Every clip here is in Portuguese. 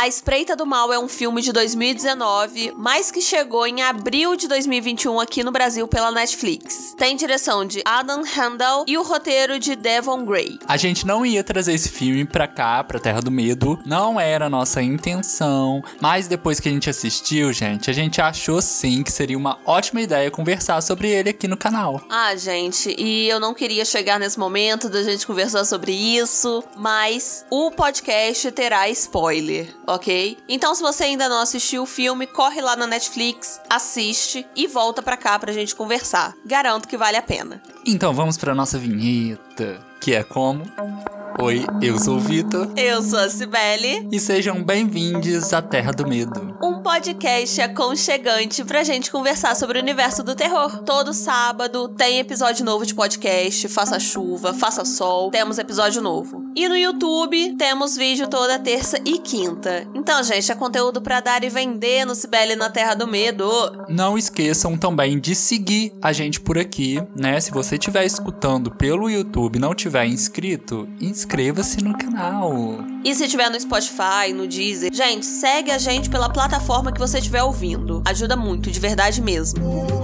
A Espreita do Mal é um filme de 2019, mas que chegou em abril de 2021 aqui no Brasil pela Netflix. Tem direção de Adam Handel e o roteiro de Devon Gray. A gente não ia trazer esse filme pra cá, pra Terra do Medo, não era a nossa intenção, mas depois que a gente assistiu, gente, a gente achou sim que seria uma ótima ideia conversar sobre ele aqui no canal. Ah, gente, e eu não queria chegar nesse momento da gente conversar sobre isso, mas o podcast terá spoiler ok? Então, se você ainda não assistiu o filme, corre lá na Netflix, assiste e volta pra cá pra gente conversar. Garanto que vale a pena. Então, vamos pra nossa vinheta, que é como. Oi, eu sou o Vitor. Eu sou a Cibele. E sejam bem-vindos à Terra do Medo. Um podcast aconchegante pra gente conversar sobre o universo do terror. Todo sábado tem episódio novo de podcast. Faça chuva, faça sol, temos episódio novo. E no YouTube temos vídeo toda terça e quinta. Então, gente, é conteúdo pra dar e vender no Cibele na Terra do Medo. Não esqueçam também de seguir a gente por aqui, né? Se você estiver escutando pelo YouTube e não tiver inscrito, inscreva-se no canal. E se tiver no Spotify, no Deezer, gente, segue a gente pela plataforma que você estiver ouvindo. Ajuda muito, de verdade mesmo.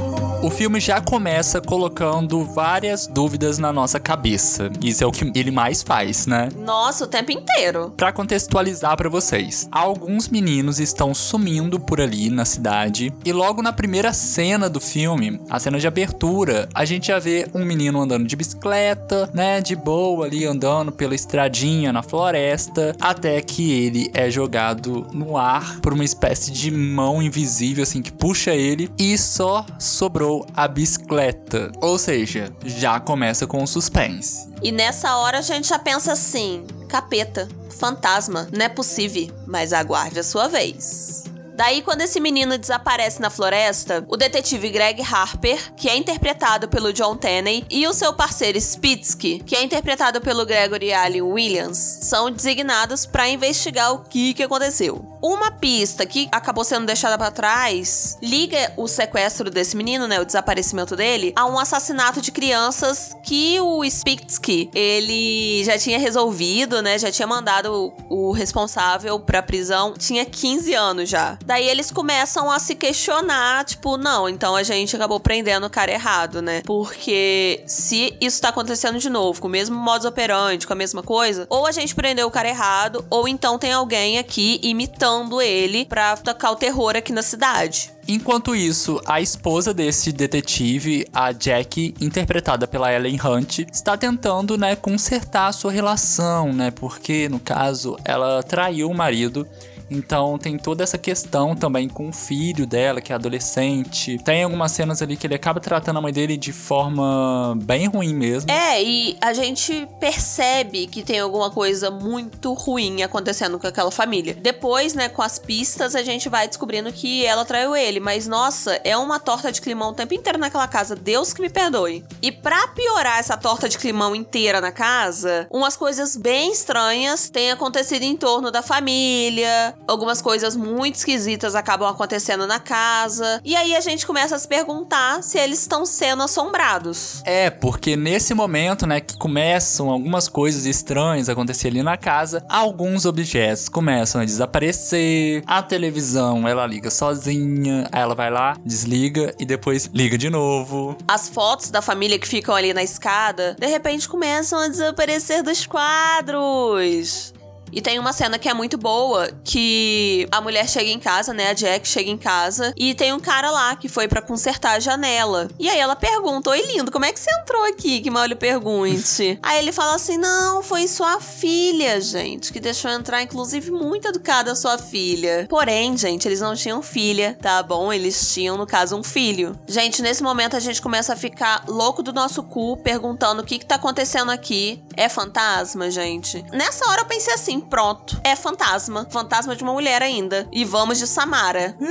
O filme já começa colocando várias dúvidas na nossa cabeça. Isso é o que ele mais faz, né? Nossa, o tempo inteiro. Para contextualizar para vocês, alguns meninos estão sumindo por ali na cidade e logo na primeira cena do filme, a cena de abertura, a gente já vê um menino andando de bicicleta, né, de boa ali andando pela estradinha na floresta, até que ele é jogado no ar por uma espécie de mão invisível assim que puxa ele e só sobrou a bicicleta. Ou seja, já começa com o suspense. E nessa hora a gente já pensa assim: capeta, fantasma, não é possível, mas aguarde a sua vez. Daí, quando esse menino desaparece na floresta, o detetive Greg Harper, que é interpretado pelo John Tenney, e o seu parceiro Spitsky, que é interpretado pelo Gregory Allen Williams, são designados para investigar o que, que aconteceu. Uma pista que acabou sendo deixada para trás liga o sequestro desse menino, né, o desaparecimento dele, a um assassinato de crianças que o Spitsky ele já tinha resolvido, né, já tinha mandado o responsável para prisão, tinha 15 anos já. Daí eles começam a se questionar, tipo, não, então a gente acabou prendendo o cara errado, né? Porque se isso tá acontecendo de novo, com o mesmo modus operandi, com a mesma coisa, ou a gente prendeu o cara errado, ou então tem alguém aqui imitando ele pra tocar o terror aqui na cidade. Enquanto isso, a esposa desse detetive, a Jack, interpretada pela Ellen Hunt, está tentando, né, consertar a sua relação, né? Porque no caso ela traiu o marido então tem toda essa questão também com o filho dela, que é adolescente. Tem algumas cenas ali que ele acaba tratando a mãe dele de forma bem ruim mesmo. É, e a gente percebe que tem alguma coisa muito ruim acontecendo com aquela família. Depois, né, com as pistas, a gente vai descobrindo que ela traiu ele. Mas, nossa, é uma torta de climão o tempo inteiro naquela casa. Deus que me perdoe. E pra piorar essa torta de climão inteira na casa, umas coisas bem estranhas têm acontecido em torno da família, algumas coisas muito esquisitas acabam acontecendo na casa. E aí a gente começa a se perguntar se eles estão sendo assombrados. É, porque nesse momento, né, que começam algumas coisas estranhas a acontecer ali na casa, alguns objetos começam a desaparecer, a televisão ela liga sozinha, aí ela vai lá, desliga e depois liga de novo. As fotos da família que ficam ali na escada, de repente começam a desaparecer dos quadros. E tem uma cena que é muito boa, que a mulher chega em casa, né? A Jack chega em casa e tem um cara lá que foi para consertar a janela. E aí ela pergunta: Oi, lindo, como é que você entrou aqui? Que mal lhe pergunte. aí ele fala assim: Não, foi sua filha, gente, que deixou entrar, inclusive, muito educada a sua filha. Porém, gente, eles não tinham filha, tá bom? Eles tinham, no caso, um filho. Gente, nesse momento a gente começa a ficar louco do nosso cu, perguntando o que que tá acontecendo aqui. É fantasma, gente? Nessa hora eu pensei assim: pronto. É fantasma. Fantasma de uma mulher ainda. E vamos de Samara.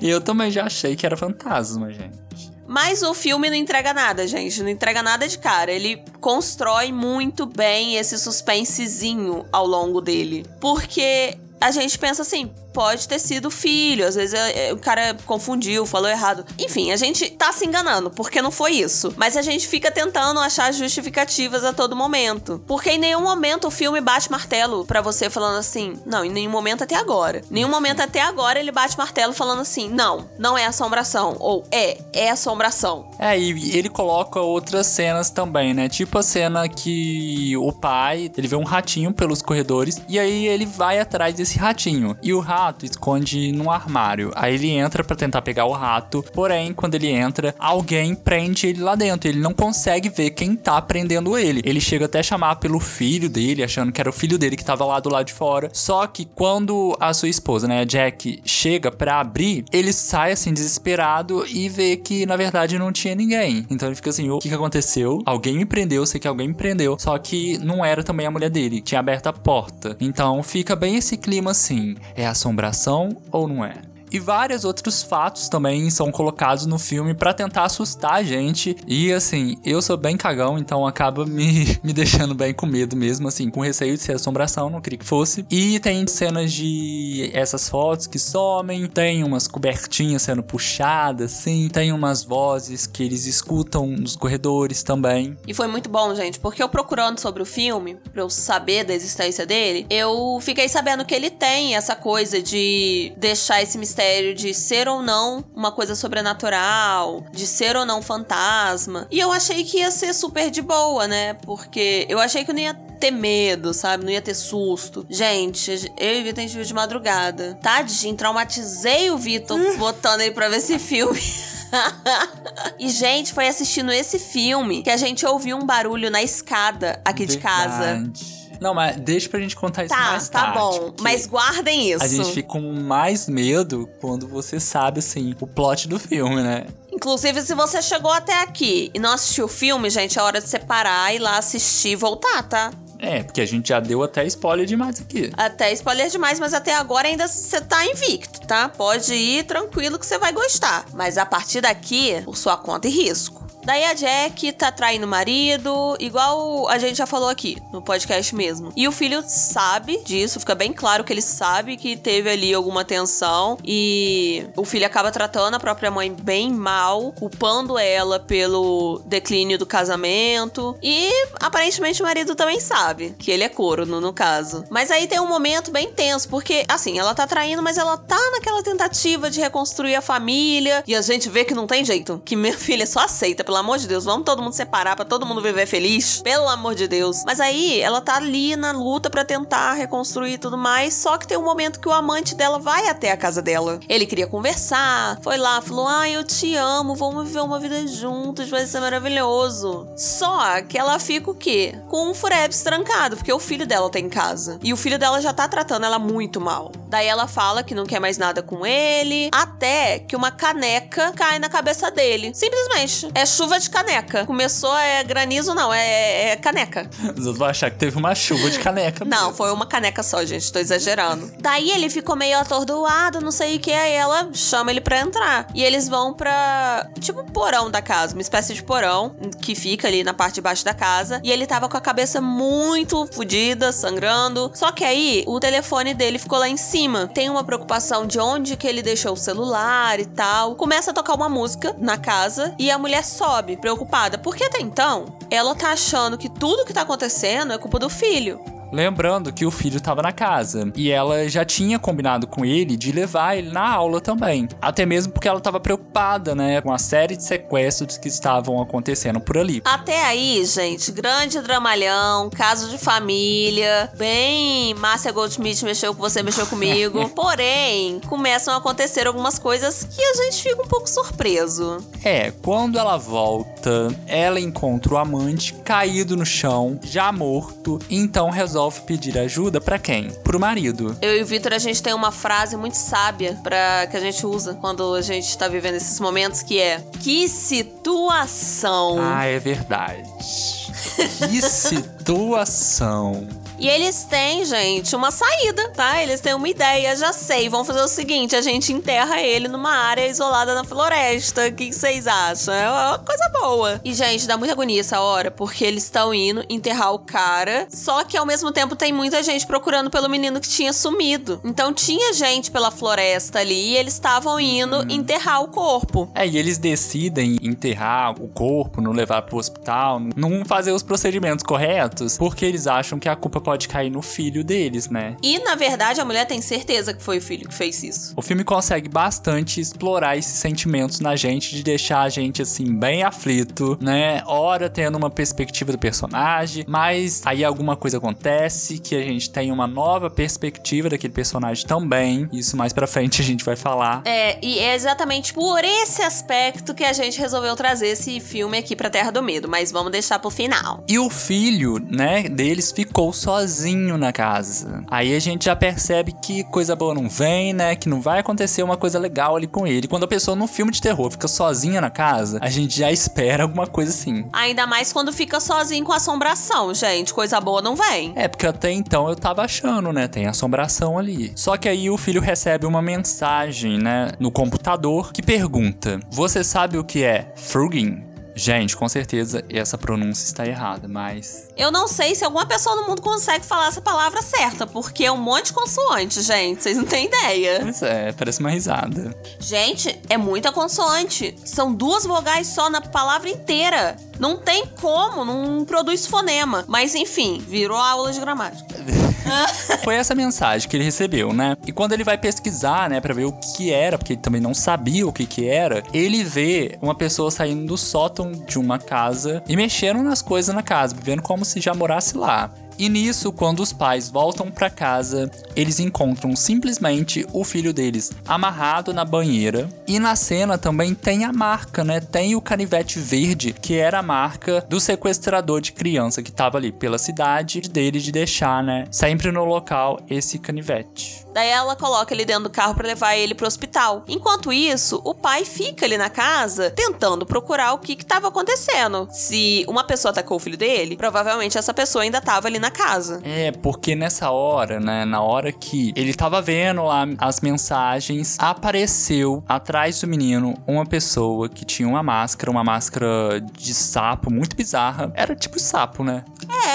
Eu também já achei que era fantasma, gente. Mas o filme não entrega nada, gente. Não entrega nada de cara. Ele constrói muito bem esse suspensezinho ao longo dele. Porque a gente pensa assim, pode ter sido filho, às vezes é, é, o cara confundiu, falou errado. Enfim, a gente tá se enganando, porque não foi isso. Mas a gente fica tentando achar justificativas a todo momento. Porque em nenhum momento o filme bate martelo para você falando assim, não, em nenhum momento até agora. Em nenhum momento até agora ele bate martelo falando assim, não, não é assombração. Ou é, é assombração. É, e ele coloca outras cenas também, né? Tipo a cena que o pai, ele vê um ratinho pelos corredores e aí ele vai atrás desse ratinho. E o rato esconde num armário. Aí ele entra para tentar pegar o rato, porém, quando ele entra, alguém prende ele lá dentro. Ele não consegue ver quem tá prendendo ele. Ele chega até a chamar pelo filho dele, achando que era o filho dele que tava lá do lado de fora. Só que quando a sua esposa, né, a Jack, chega para abrir, ele sai assim desesperado e vê que na verdade não tinha ninguém. Então ele fica assim: o que, que aconteceu? Alguém me prendeu, sei que alguém me prendeu. Só que não era também a mulher dele, tinha aberto a porta. Então fica bem esse clima assim: é assombração ou não é? E vários outros fatos também são colocados no filme para tentar assustar a gente. E assim, eu sou bem cagão, então acaba me, me deixando bem com medo mesmo, assim, com receio de ser assombração, não queria que fosse. E tem cenas de essas fotos que somem, tem umas cobertinhas sendo puxadas, assim, tem umas vozes que eles escutam nos corredores também. E foi muito bom, gente, porque eu procurando sobre o filme, pra eu saber da existência dele, eu fiquei sabendo que ele tem essa coisa de deixar esse mistério mistério de ser ou não uma coisa sobrenatural, de ser ou não fantasma. E eu achei que ia ser super de boa, né? Porque eu achei que eu não ia ter medo, sabe? Não ia ter susto. Gente, eu e o Vitor a gente viu de madrugada. Tadinho, traumatizei o Vitor botando ele pra ver esse filme. e, gente, foi assistindo esse filme que a gente ouviu um barulho na escada aqui Verdade. de casa. Não, mas deixa pra gente contar isso tá, mais tá tarde. Tá bom, mas guardem isso. A gente fica com mais medo quando você sabe, assim, o plot do filme, né? Inclusive, se você chegou até aqui e não assistiu o filme, gente, é hora de separar, ir lá assistir e voltar, tá? É, porque a gente já deu até spoiler demais aqui. Até spoiler demais, mas até agora ainda você tá invicto, tá? Pode ir tranquilo que você vai gostar. Mas a partir daqui, por sua conta e risco. Daí a Jack tá traindo o marido, igual a gente já falou aqui no podcast mesmo. E o filho sabe disso, fica bem claro que ele sabe que teve ali alguma tensão e o filho acaba tratando a própria mãe bem mal, culpando ela pelo declínio do casamento. E aparentemente o marido também sabe que ele é corno, no caso. Mas aí tem um momento bem tenso, porque assim, ela tá traindo, mas ela tá naquela tentativa de reconstruir a família. E a gente vê que não tem jeito, que minha filha só aceita pela pelo amor de Deus, vamos todo mundo separar para todo mundo viver feliz, pelo amor de Deus. Mas aí ela tá ali na luta para tentar reconstruir e tudo mais, só que tem um momento que o amante dela vai até a casa dela. Ele queria conversar, foi lá, falou: "Ai, eu te amo, vamos viver uma vida juntos, vai ser maravilhoso". Só que ela fica o quê? Com um furebs trancado, porque o filho dela tá em casa. E o filho dela já tá tratando ela muito mal. Daí ela fala que não quer mais nada com ele, até que uma caneca cai na cabeça dele. Simplesmente. É chuva chuva de caneca. Começou, é granizo, não, é, é caneca. Outros vão achar que teve uma chuva de caneca. não, foi uma caneca só, gente, tô exagerando. Daí ele ficou meio atordoado, não sei o que, aí ela chama ele pra entrar. E eles vão pra, tipo, um porão da casa, uma espécie de porão que fica ali na parte de baixo da casa. E ele tava com a cabeça muito fodida, sangrando. Só que aí o telefone dele ficou lá em cima. Tem uma preocupação de onde que ele deixou o celular e tal. Começa a tocar uma música na casa e a mulher sobe preocupada, porque até então ela tá achando que tudo que tá acontecendo é culpa do filho. Lembrando que o filho estava na casa e ela já tinha combinado com ele de levar ele na aula também. Até mesmo porque ela estava preocupada, né, com a série de sequestros que estavam acontecendo por ali. Até aí, gente, grande dramalhão, caso de família, bem Márcia Goldschmidt mexeu com você, mexeu comigo. Porém, começam a acontecer algumas coisas que a gente fica um pouco surpreso. É, quando ela volta, ela encontra o amante caído no chão, já morto, então resolve resolve pedir ajuda para quem? Pro marido. Eu e o Vitor, a gente tem uma frase muito sábia para que a gente usa quando a gente tá vivendo esses momentos, que é: Que situação! Ah, é verdade. que situação! E eles têm, gente, uma saída, tá? Eles têm uma ideia, já sei. Vamos fazer o seguinte: a gente enterra ele numa área isolada na floresta. O que vocês acham? É uma coisa boa. E, gente, dá muita agonia essa hora, porque eles estão indo enterrar o cara. Só que ao mesmo tempo tem muita gente procurando pelo menino que tinha sumido. Então tinha gente pela floresta ali e eles estavam indo hum. enterrar o corpo. É, e eles decidem enterrar o corpo, não levar pro hospital, não fazer os procedimentos corretos, porque eles acham que a culpa pode cair no filho deles, né? E na verdade a mulher tem certeza que foi o filho que fez isso. O filme consegue bastante explorar esses sentimentos na gente, de deixar a gente assim bem aflito, né? Ora tendo uma perspectiva do personagem, mas aí alguma coisa acontece que a gente tem uma nova perspectiva daquele personagem também. Isso mais para frente a gente vai falar. É, e é exatamente por esse aspecto que a gente resolveu trazer esse filme aqui pra Terra do Medo, mas vamos deixar pro final. E o filho, né, deles ficou sozinho na casa. Aí a gente já percebe que coisa boa não vem, né, que não vai acontecer uma coisa legal ali com ele. Quando a pessoa num filme de terror fica sozinha na casa, a gente já espera alguma coisa assim. Ainda mais quando fica sozinho com assombração, gente. Coisa boa não vem. É, porque até então eu tava achando, né, tem assombração ali. Só que aí o filho recebe uma mensagem, né, no computador que pergunta: Você sabe o que é Frugin? Gente, com certeza essa pronúncia está errada, mas. Eu não sei se alguma pessoa no mundo consegue falar essa palavra certa, porque é um monte de consoante, gente. Vocês não têm ideia. Pois é, parece uma risada. Gente, é muita consoante. São duas vogais só na palavra inteira. Não tem como, não produz fonema. Mas enfim, virou aula de gramática. Foi essa mensagem que ele recebeu, né? E quando ele vai pesquisar, né, para ver o que era, porque ele também não sabia o que que era, ele vê uma pessoa saindo do sótão de uma casa e mexendo nas coisas na casa, vivendo como se já morasse lá. E nisso, quando os pais voltam para casa, eles encontram simplesmente o filho deles amarrado na banheira. E na cena também tem a marca, né? Tem o canivete verde, que era a marca do sequestrador de criança que tava ali pela cidade dele de deixar, né? Sempre no local esse canivete. Daí ela coloca ele dentro do carro para levar ele pro hospital. Enquanto isso, o pai fica ali na casa tentando procurar o que que tava acontecendo. Se uma pessoa atacou o filho dele, provavelmente essa pessoa ainda tava ali na casa. É, porque nessa hora, né, na hora que ele tava vendo lá as mensagens, apareceu atrás do menino uma pessoa que tinha uma máscara, uma máscara de sapo muito bizarra. Era tipo sapo, né?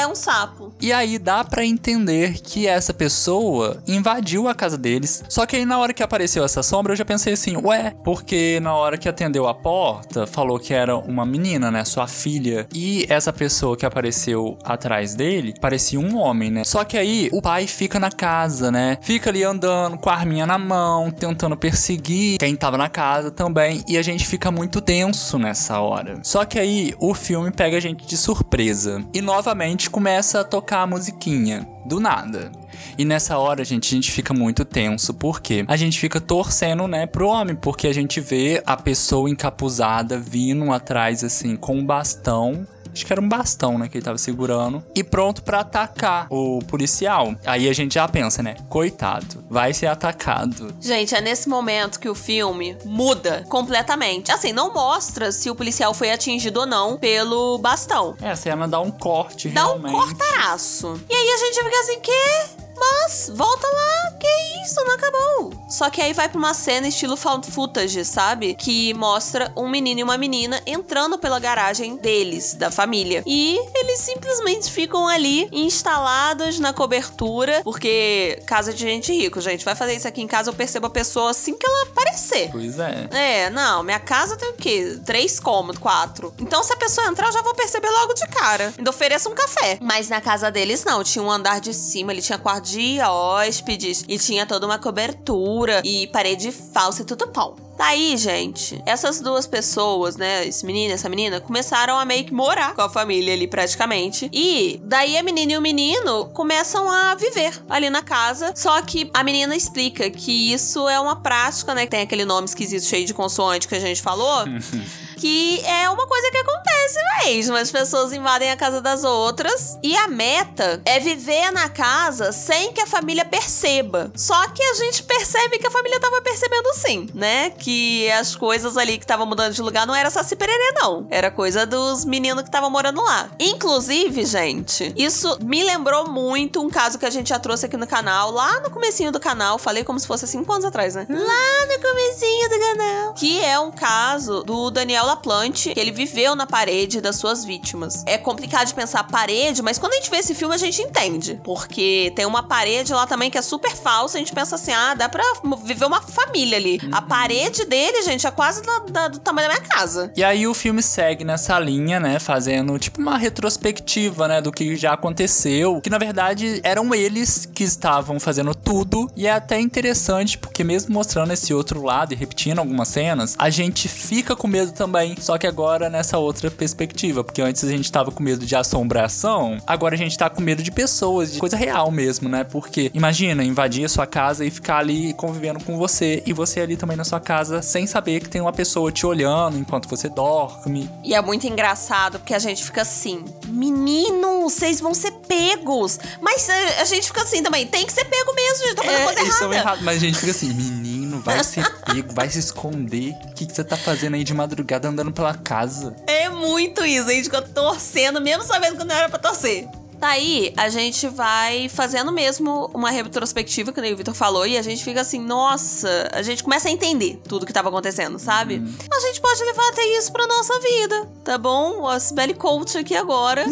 É, um sapo. E aí dá para entender que essa pessoa invadiu a casa deles. Só que aí na hora que apareceu essa sombra, eu já pensei assim, ué, porque na hora que atendeu a porta, falou que era uma menina, né, sua filha, e essa pessoa que apareceu atrás dele parecia um homem, né? Só que aí o pai fica na casa, né? Fica ali andando com a arminha na mão, tentando perseguir quem tava na casa também, e a gente fica muito tenso nessa hora. Só que aí o filme pega a gente de surpresa. E novamente começa a tocar a musiquinha do nada. E nessa hora, gente, a gente fica muito tenso, porque a gente fica torcendo, né, pro homem, porque a gente vê a pessoa encapuzada vindo atrás, assim, com um bastão acho que era um bastão, né, que ele tava segurando, e pronto para atacar o policial. Aí a gente já pensa, né, coitado, vai ser atacado. Gente, é nesse momento que o filme muda completamente. Assim, não mostra se o policial foi atingido ou não pelo bastão. É, a cena dá um corte, dá realmente. um cortaraço. E aí a gente fica assim, que? Mas, volta lá, que isso, não acabou. Só que aí vai pra uma cena estilo found footage, sabe? Que mostra um menino e uma menina entrando pela garagem deles, da família. E eles simplesmente ficam ali instalados na cobertura, porque casa de gente rico, gente. Vai fazer isso aqui em casa, eu percebo a pessoa assim que ela aparecer. Pois é. É, não, minha casa tem o quê? Três cômodos, quatro. Então se a pessoa entrar, eu já vou perceber logo de cara. Ainda ofereço um café. Mas na casa deles, não. Tinha um andar de cima, ele tinha quarto de hóspedes e tinha toda uma cobertura e parede falsa e tudo pão. Daí, gente, essas duas pessoas, né, esse menino e essa menina, começaram a meio que morar com a família ali praticamente. E daí a menina e o menino começam a viver ali na casa. Só que a menina explica que isso é uma prática, né, que tem aquele nome esquisito cheio de consoante que a gente falou. que é uma coisa que acontece mesmo. As pessoas invadem a casa das outras e a meta é viver na casa sem que a família perceba. Só que a gente percebe que a família tava percebendo sim, né? Que as coisas ali que estavam mudando de lugar não era Saci Pererê, não. Era coisa dos meninos que estavam morando lá. Inclusive, gente, isso me lembrou muito um caso que a gente já trouxe aqui no canal, lá no comecinho do canal. Falei como se fosse cinco anos atrás, né? Lá no comecinho do canal. Que é um caso do Daniel Laplante, que ele viveu na parede das suas vítimas. É complicado de pensar parede, mas quando a gente vê esse filme a gente entende. Porque tem uma parede lá também que é super falsa. A gente pensa assim, ah, dá pra viver uma família ali. A parede dele, gente, é quase da- da- do tamanho da minha casa. E aí o filme segue nessa linha, né? Fazendo tipo uma retrospectiva, né? Do que já aconteceu. Que na verdade eram eles que estavam fazendo tudo. E é até interessante, porque mesmo mostrando esse outro lado e repetindo algumas cenas, a gente fica com medo também. Só que agora nessa outra perspectiva. Porque antes a gente tava com medo de assombração, agora a gente tá com medo de pessoas, de coisa real mesmo, né? Porque imagina invadir a sua casa e ficar ali convivendo com você. E você ali também na sua casa sem saber que tem uma pessoa te olhando enquanto você dorme. E é muito engraçado porque a gente fica assim: menino, vocês vão ser pegos. Mas a, a gente fica assim também: tem que ser pego mesmo, gente, tá fazendo coisa isso errada. é errado. Mas a gente fica assim, menino, vai ser pego, vai se esconder. O que, que você tá fazendo aí de madrugada andando pela casa? É muito isso, gente fica torcendo, mesmo sabendo que não era pra torcer. Daí, a gente vai fazendo mesmo uma retrospectiva, que nem o Vitor falou, e a gente fica assim, nossa, a gente começa a entender tudo que tava acontecendo, sabe? A gente pode levar até isso pra nossa vida, tá bom? O Sibeli Coach aqui agora.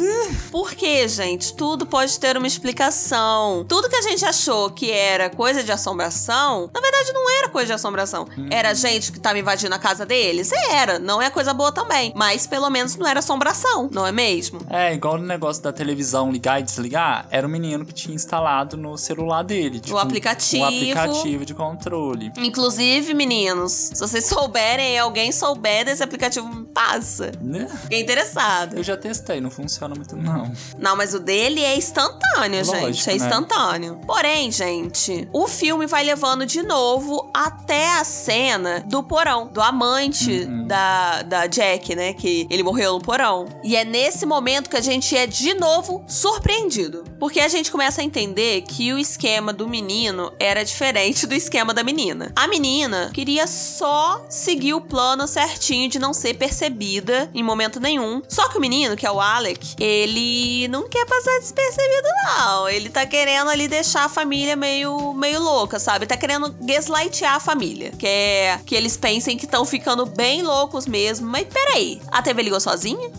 Porque, gente, tudo pode ter uma explicação. Tudo que a gente achou que era coisa de assombração, na verdade não era coisa de assombração. Era gente que tava invadindo a casa deles? Era, não é coisa boa também. Mas pelo menos não era assombração, não é mesmo? É, igual no negócio da televisão ligar e desligar, era o menino que tinha instalado no celular dele. tipo, aplicativo. Um aplicativo de controle. Inclusive, meninos, se vocês souberem, alguém souber desse aplicativo, passa. Né? Fiquei interessado. Eu já testei, não funciona muito não. Não, mas o dele é instantâneo, Lógico, gente. É né? instantâneo. Porém, gente, o filme vai levando de novo até a cena do porão, do amante Uhum. da, da Jack, né? Que ele morreu no porão. E é nesse momento que a gente é de novo surpreendido. Porque a gente começa a entender que o esquema do menino era diferente do esquema da menina. A menina queria só seguir o plano certinho de não ser percebida em momento nenhum. Só que o menino, que é o Alec, ele não quer passar despercebido, não. Ele tá querendo ali deixar a família meio, meio louca, sabe? Tá querendo gaslightear a família. Quer que eles pensem que estão ficando bem loucos mesmo. Mas peraí, a TV ligou sozinha?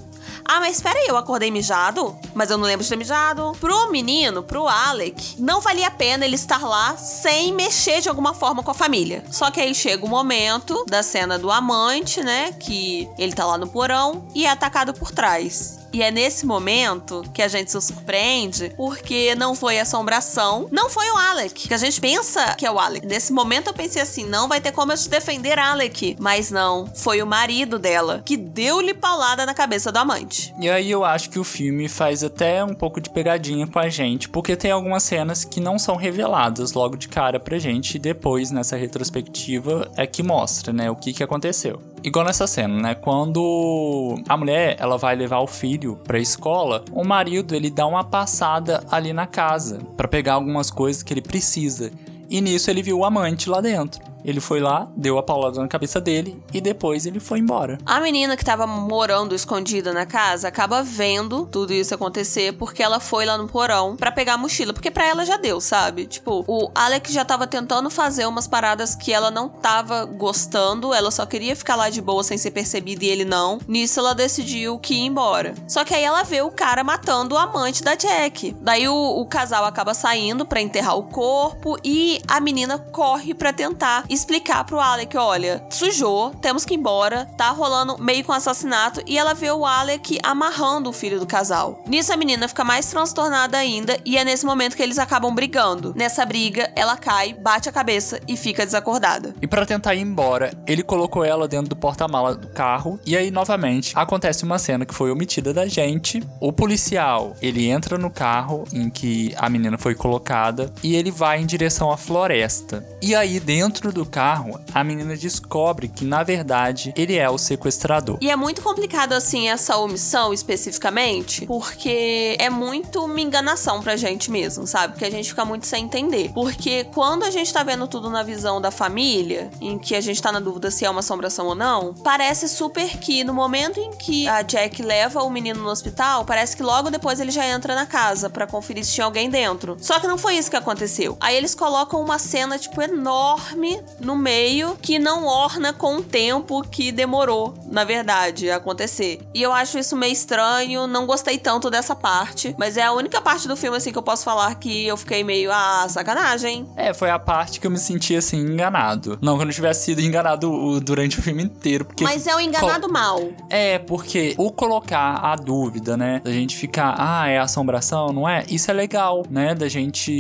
Ah, mas peraí, eu acordei mijado? Mas eu não lembro de ter mijado. Pro menino, pro Alec, não valia a pena ele estar lá sem mexer de alguma forma com a família. Só que aí chega o momento da cena do amante, né? Que ele tá lá no porão e é atacado por trás. E é nesse momento que a gente se surpreende, porque não foi assombração, não foi o Alec. Que a gente pensa que é o Alec. Nesse momento eu pensei assim: não vai ter como eu te defender, Alec. Mas não, foi o marido dela que deu-lhe paulada na cabeça do amante. E aí eu acho que o filme faz até um pouco de pegadinha com a gente, porque tem algumas cenas que não são reveladas logo de cara pra gente, e depois nessa retrospectiva é que mostra, né, o que que aconteceu. Igual nessa cena, né, quando a mulher, ela vai levar o filho pra escola, o marido, ele dá uma passada ali na casa pra pegar algumas coisas que ele precisa. E nisso ele viu o amante lá dentro. Ele foi lá, deu a paulada na cabeça dele e depois ele foi embora. A menina que tava morando escondida na casa acaba vendo tudo isso acontecer porque ela foi lá no porão pra pegar a mochila. Porque pra ela já deu, sabe? Tipo, o Alex já tava tentando fazer umas paradas que ela não tava gostando, ela só queria ficar lá de boa sem ser percebida e ele não. Nisso ela decidiu que ia embora. Só que aí ela vê o cara matando o amante da Jack. Daí o, o casal acaba saindo pra enterrar o corpo e a menina corre pra tentar explicar pro Alec, olha, sujou, temos que ir embora, tá rolando meio com assassinato e ela vê o Alec amarrando o filho do casal. Nisso a menina fica mais transtornada ainda e é nesse momento que eles acabam brigando. Nessa briga, ela cai, bate a cabeça e fica desacordada. E pra tentar ir embora, ele colocou ela dentro do porta-mala do carro. E aí, novamente, acontece uma cena que foi omitida da gente. O policial, ele entra no carro em que a menina foi colocada e ele vai em direção à floresta. E aí, dentro do do carro, a menina descobre que, na verdade, ele é o sequestrador. E é muito complicado, assim, essa omissão especificamente, porque é muito uma enganação pra gente mesmo, sabe? Que a gente fica muito sem entender. Porque quando a gente tá vendo tudo na visão da família, em que a gente tá na dúvida se é uma assombração ou não, parece super que no momento em que a Jack leva o menino no hospital, parece que logo depois ele já entra na casa para conferir se tinha alguém dentro. Só que não foi isso que aconteceu. Aí eles colocam uma cena, tipo, enorme no meio que não orna com o tempo que demorou, na verdade, a acontecer. E eu acho isso meio estranho, não gostei tanto dessa parte, mas é a única parte do filme, assim, que eu posso falar que eu fiquei meio, ah, sacanagem. É, foi a parte que eu me senti, assim, enganado. Não que eu não tivesse sido enganado durante o filme inteiro, porque... Mas é o enganado Col mal. É, porque o colocar a dúvida, né, da gente ficar, ah, é assombração, não é? Isso é legal, né, da gente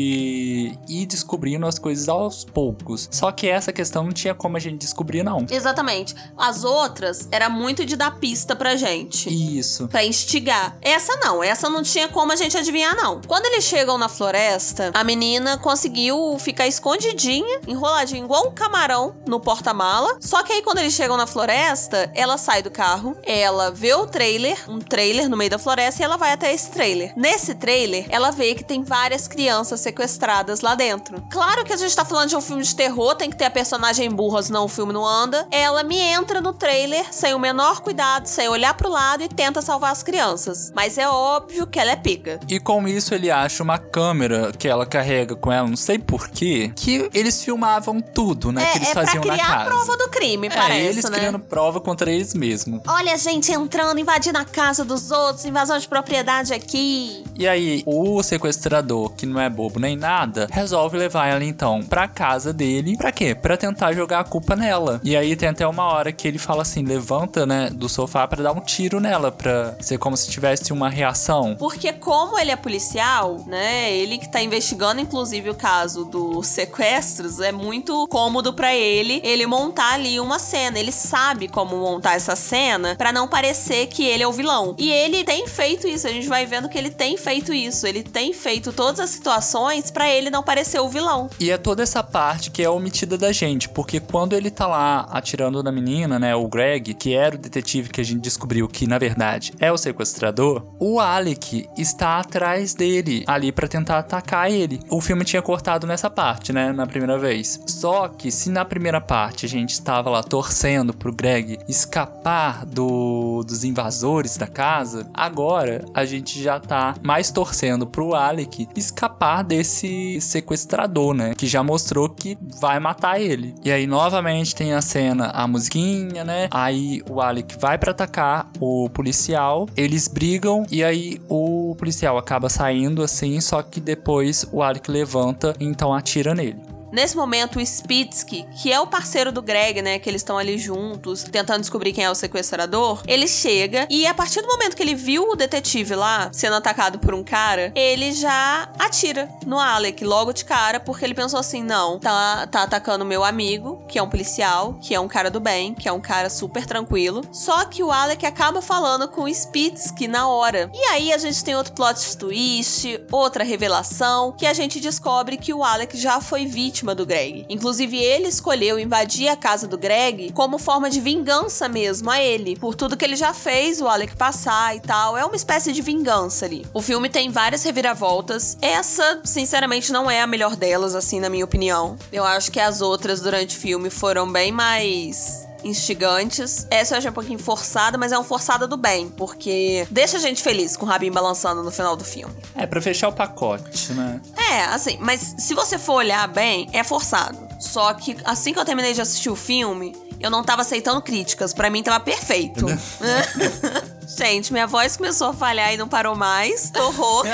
ir descobrindo as coisas aos poucos. Só que essa questão não tinha como a gente descobrir, não. Exatamente. As outras era muito de dar pista pra gente. Isso. Pra instigar. Essa não, essa não tinha como a gente adivinhar, não. Quando eles chegam na floresta, a menina conseguiu ficar escondidinha, enroladinha igual um camarão no porta-mala. Só que aí quando eles chegam na floresta, ela sai do carro, ela vê o trailer, um trailer no meio da floresta, e ela vai até esse trailer. Nesse trailer, ela vê que tem várias crianças sequestradas lá dentro. Claro que a gente tá falando de um filme de terror, tem que ter a personagem burra, senão o filme não anda. Ela me entra no trailer sem o menor cuidado, sem olhar pro lado e tenta salvar as crianças. Mas é óbvio que ela é pica. E com isso ele acha uma câmera que ela carrega com ela, não sei porquê, que eles filmavam tudo, né? É, que eles é pra faziam na criar casa. a prova do crime, é, parece, eles né? criando prova contra eles mesmos. Olha a gente entrando, invadindo a casa dos outros, invasão de propriedade aqui. E aí, o sequestrador, que não é bobo nem nada, resolve levar ela então pra casa dele. Pra quê? Pra tentar jogar a culpa nela. E aí tem até uma hora que ele fala assim: levanta, né, do sofá pra dar um tiro nela, pra ser como se tivesse uma reação. Porque como ele é policial, né, ele que tá investigando inclusive o caso dos sequestros, é muito cômodo pra ele ele montar ali uma cena. Ele sabe como montar essa cena pra não parecer que ele é o vilão. E ele tem feito isso, a gente vai vendo que ele tem feito isso. Ele tem feito todas as situações pra ele não parecer o vilão. E é toda essa parte que é omitida da gente, porque quando ele tá lá atirando na menina, né, o Greg, que era o detetive que a gente descobriu que na verdade é o sequestrador, o Alec está atrás dele, ali pra tentar atacar ele. O filme tinha cortado nessa parte, né, na primeira vez. Só que se na primeira parte a gente estava lá torcendo pro Greg escapar do, dos invasores da casa, agora a gente já tá mais torcendo pro Alec escapar desse sequestrador, né? Que já mostrou que vai matar ele. E aí, novamente, tem a cena, a musiquinha, né? Aí o Alec vai para atacar o policial, eles brigam e aí o policial acaba saindo assim, só que depois o Alec levanta e então atira nele. Nesse momento, o Spitsky, que é o parceiro do Greg, né, que eles estão ali juntos, tentando descobrir quem é o sequestrador, ele chega e a partir do momento que ele viu o detetive lá sendo atacado por um cara, ele já atira no Alec logo de cara, porque ele pensou assim: não, tá, tá atacando meu amigo, que é um policial, que é um cara do bem, que é um cara super tranquilo. Só que o Alec acaba falando com o Spitsky na hora. E aí a gente tem outro plot twist, outra revelação, que a gente descobre que o Alec já foi vítima do Greg. Inclusive, ele escolheu invadir a casa do Greg como forma de vingança mesmo a ele, por tudo que ele já fez o Alec passar e tal. É uma espécie de vingança ali. O filme tem várias reviravoltas. Essa, sinceramente, não é a melhor delas, assim, na minha opinião. Eu acho que as outras durante o filme foram bem mais instigantes. Essa eu achei um pouquinho forçada, mas é um forçada do bem, porque deixa a gente feliz com o rabinho balançando no final do filme. É, pra fechar o pacote, né? É, assim, mas se você for olhar bem, é forçado. Só que assim que eu terminei de assistir o filme, eu não tava aceitando críticas. Pra mim tava perfeito. Gente, minha voz começou a falhar e não parou mais. Tô rouca.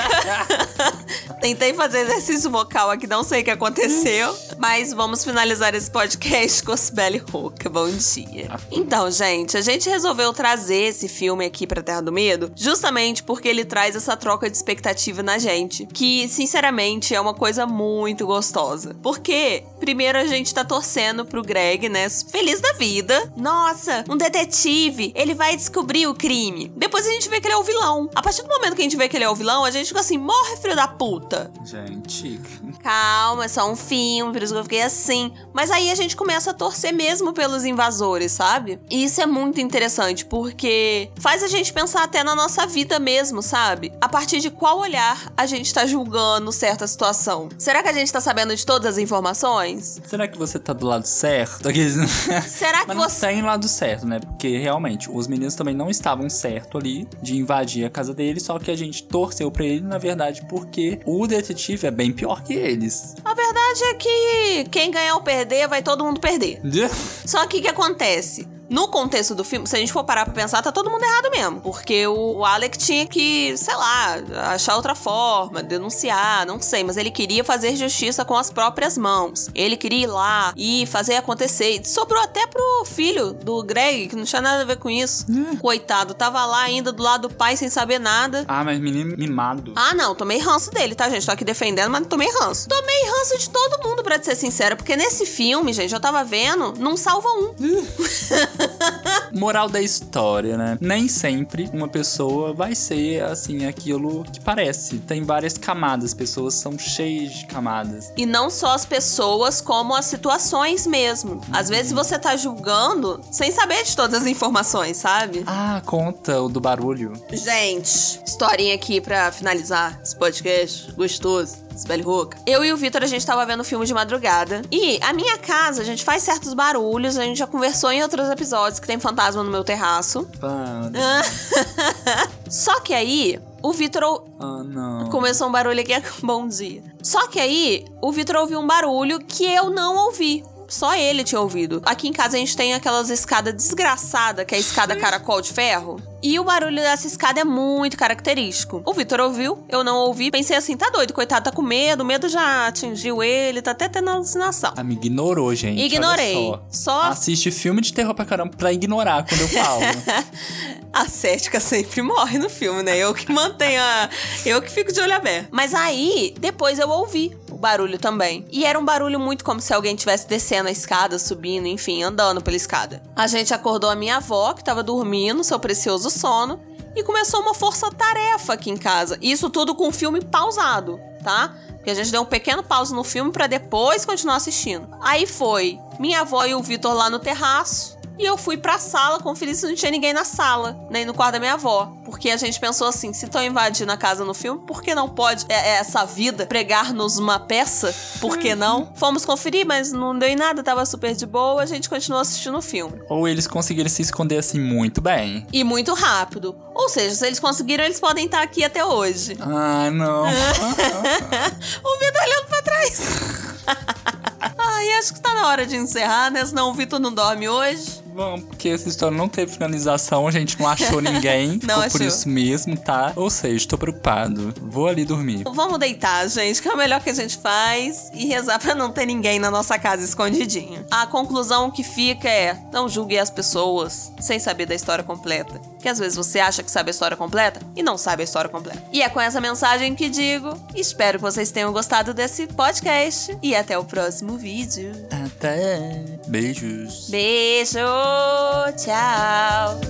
Tentei fazer exercício vocal aqui, não sei o que aconteceu. Mas vamos finalizar esse podcast com Sibeli Rouca. Bom dia. Então, gente, a gente resolveu trazer esse filme aqui pra Terra do Medo justamente porque ele traz essa troca de expectativa na gente. Que, sinceramente, é uma coisa muito gostosa. Porque, Primeiro a gente tá torcendo pro Greg, né? Feliz da vida. Nossa, um detetive, ele vai descobrir o crime. Depois a gente vê que ele é o vilão. A partir do momento que a gente vê que ele é o vilão, a gente fica assim, morre, filho da puta. Gente. Calma, é só um filme, por isso que eu fiquei assim. Mas aí a gente começa a torcer mesmo pelos invasores, sabe? E isso é muito interessante, porque faz a gente pensar até na nossa vida mesmo, sabe? A partir de qual olhar a gente tá julgando certa situação. Será que a gente tá sabendo de todas as informações? Será que você tá do lado certo? Será que Mas não você. tem lado certo, né? Porque realmente os meninos também não estavam certo ali de invadir a casa dele, só que a gente torceu pra ele, na verdade, porque o detetive é bem pior que eles. A verdade é que quem ganhar ou perder, vai todo mundo perder. Só que o que acontece? No contexto do filme, se a gente for parar pra pensar, tá todo mundo errado mesmo. Porque o Alec tinha que, sei lá, achar outra forma, denunciar, não sei, mas ele queria fazer justiça com as próprias mãos. Ele queria ir lá e fazer acontecer. E sobrou até pro filho do Greg, que não tinha nada a ver com isso. Coitado, tava lá ainda do lado do pai sem saber nada. Ah, mas menino mimado. Ah, não, tomei ranço dele, tá, gente? Tô aqui defendendo, mas tomei ranço. Tomei ranço de todo mundo, pra ser sincera, porque nesse filme, gente, eu tava vendo, não salva um. Moral da história, né? Nem sempre uma pessoa vai ser, assim, aquilo que parece. Tem várias camadas, pessoas são cheias de camadas. E não só as pessoas, como as situações mesmo. Às vezes você tá julgando sem saber de todas as informações, sabe? Ah, conta o do barulho. Gente, historinha aqui pra finalizar esse podcast gostoso. Sibeli Roca. Eu e o Vitor, a gente tava vendo filme de madrugada. E a minha casa, a gente faz certos barulhos. A gente já conversou em outros episódios que tem fantasma no meu terraço. Só que aí, o Vitor ah, não. Começou um barulho aqui, bom dia. Só que aí, o Vitor ouviu um barulho que eu não ouvi. Só ele tinha ouvido. Aqui em casa a gente tem aquelas escadas desgraçadas, que é a escada caracol de ferro. E o barulho dessa escada é muito característico. O Vitor ouviu, eu não ouvi. Pensei assim, tá doido, coitado, tá com medo. O medo já atingiu ele, tá até tendo alucinação. Ah, me ignorou, gente. Ignorei. olha Só Assiste filme de terror pra caramba pra ignorar quando eu falo. a cética sempre morre no filme, né? Eu que mantenho a... Eu que fico de olho aberto. Mas aí, depois eu ouvi barulho também. E era um barulho muito como se alguém estivesse descendo a escada, subindo, enfim, andando pela escada. A gente acordou a minha avó, que tava dormindo, seu precioso sono, e começou uma força-tarefa aqui em casa. Isso tudo com o filme pausado, tá? Porque a gente deu um pequeno pause no filme para depois continuar assistindo. Aí foi minha avó e o Vitor lá no terraço. E eu fui pra sala conferir se não tinha ninguém na sala, nem no quarto da minha avó. Porque a gente pensou assim: se estão invadindo a casa no filme, por que não pode é, é essa vida pregar-nos uma peça? Por que não? Fomos conferir, mas não deu em nada, tava super de boa, a gente continuou assistindo o filme. Ou eles conseguiram se esconder assim muito bem. E muito rápido. Ou seja, se eles conseguiram, eles podem estar aqui até hoje. Ah, não. o Vitor olhando pra trás. Ai, acho que tá na hora de encerrar, né? Senão o Vitor não dorme hoje. Vamos, porque essa história não teve finalização, a gente não achou ninguém. Não ficou por achou. isso mesmo, tá? Ou seja, tô preocupado. Vou ali dormir. Vamos deitar, gente, que é o melhor que a gente faz e rezar pra não ter ninguém na nossa casa escondidinho. A conclusão que fica é: não julgue as pessoas sem saber da história completa. Que às vezes você acha que sabe a história completa e não sabe a história completa. E é com essa mensagem que digo: espero que vocês tenham gostado desse podcast e até o próximo vídeo. Até. Beijos. Beijo, Tchau!